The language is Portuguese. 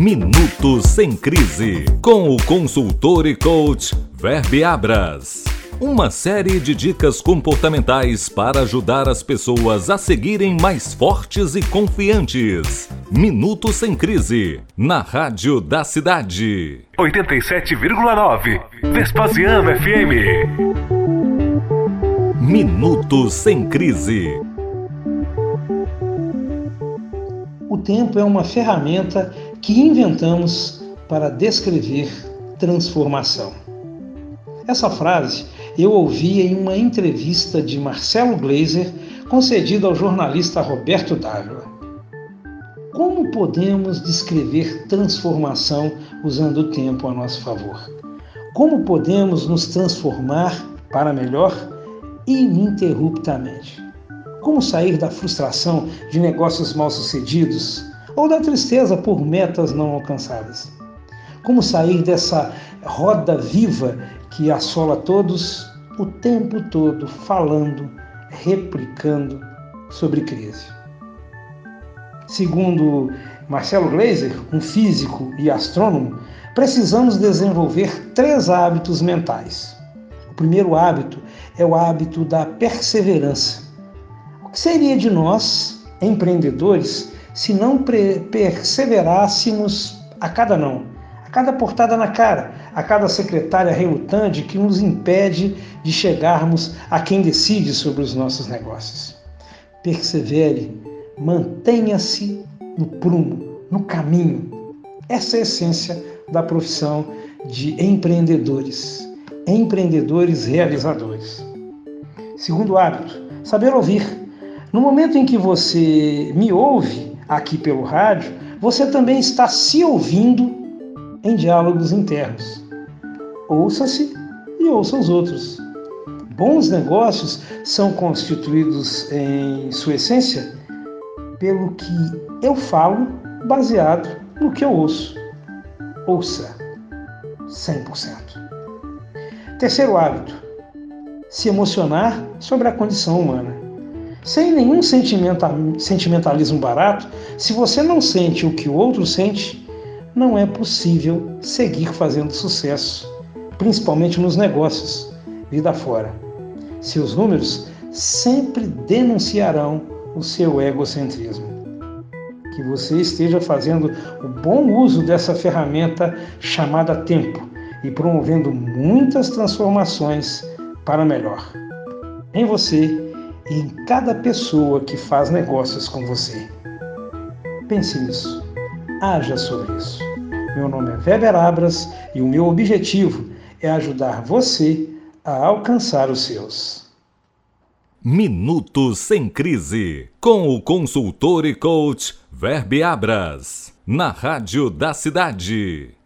Minuto Sem Crise, com o consultor e coach Verbe Abras. Uma série de dicas comportamentais para ajudar as pessoas a seguirem mais fortes e confiantes. Minuto Sem Crise, na Rádio da Cidade. 87,9 Vespasiano FM. Minuto Sem Crise. O tempo é uma ferramenta que inventamos para descrever transformação. Essa frase eu ouvi em uma entrevista de Marcelo Gleiser concedida ao jornalista Roberto Dávila. Como podemos descrever transformação usando o tempo a nosso favor? Como podemos nos transformar para melhor ininterruptamente? Como sair da frustração de negócios mal sucedidos ou da tristeza por metas não alcançadas? Como sair dessa roda viva que assola todos o tempo todo falando, replicando sobre crise? Segundo Marcelo Gleiser, um físico e astrônomo, precisamos desenvolver três hábitos mentais. O primeiro hábito é o hábito da perseverança. O que seria de nós, empreendedores, se não perseverássemos a cada não, a cada portada na cara, a cada secretária relutante que nos impede de chegarmos a quem decide sobre os nossos negócios. Persevere, mantenha-se no prumo, no caminho. Essa é a essência da profissão de empreendedores, empreendedores realizadores. Segundo hábito, saber ouvir. No momento em que você me ouve, aqui pelo rádio, você também está se ouvindo em diálogos internos. Ouça-se e ouça os outros. Bons negócios são constituídos, em sua essência, pelo que eu falo baseado no que eu ouço. Ouça 100%. Terceiro hábito: se emocionar sobre a condição humana sem nenhum sentimentalismo barato, se você não sente o que o outro sente, não é possível seguir fazendo sucesso, principalmente nos negócios, vida fora. Seus números sempre denunciarão o seu egocentrismo. Que você esteja fazendo o bom uso dessa ferramenta chamada tempo e promovendo muitas transformações para melhor. Em você e em cada pessoa que faz negócios com você. Pense nisso. Haja sobre isso. Meu nome é Weber Abras e o meu objetivo é ajudar você a alcançar os seus. Minuto Sem Crise, com o consultor e coach Verbe Abras, na Rádio da Cidade.